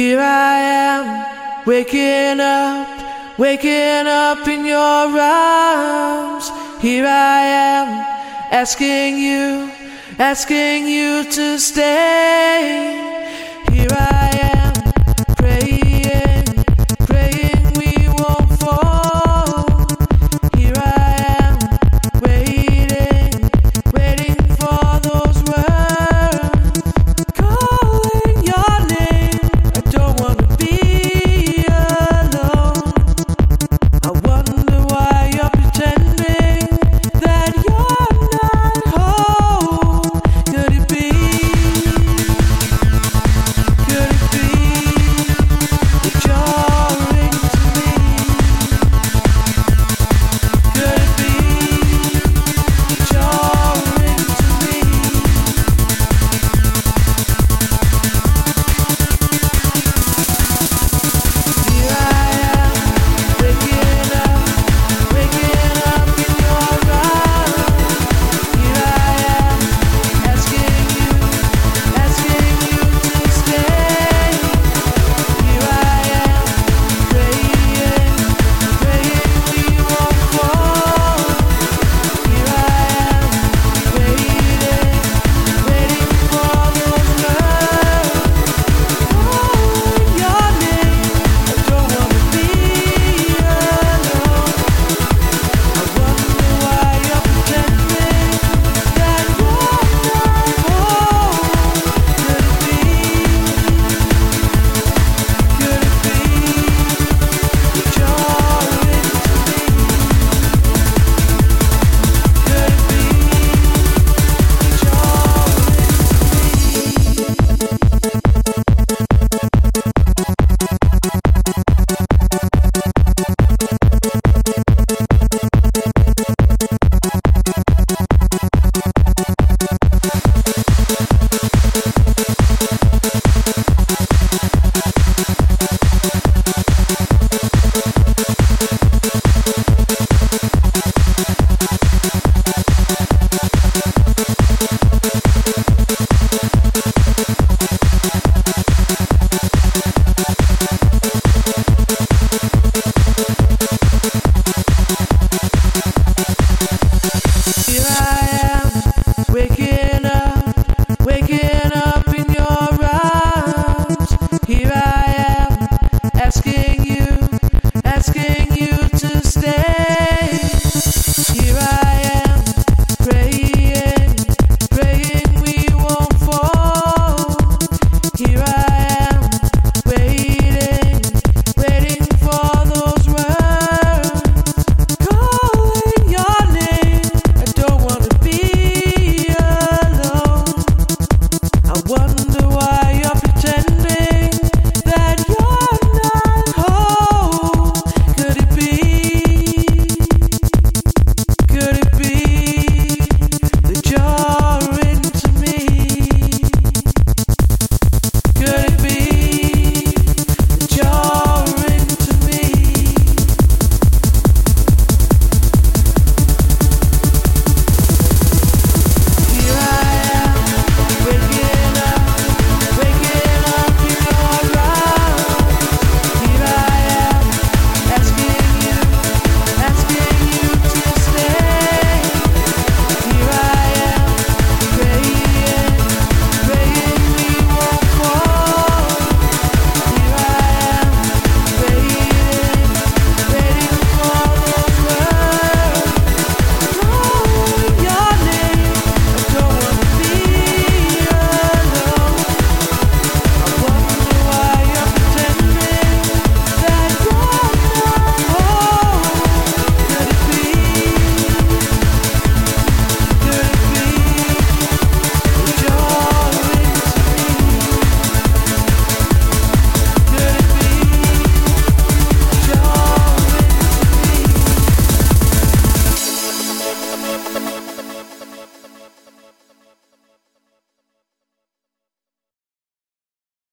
Here I am, waking up, waking up in your arms. Here I am, asking you, asking you to stay.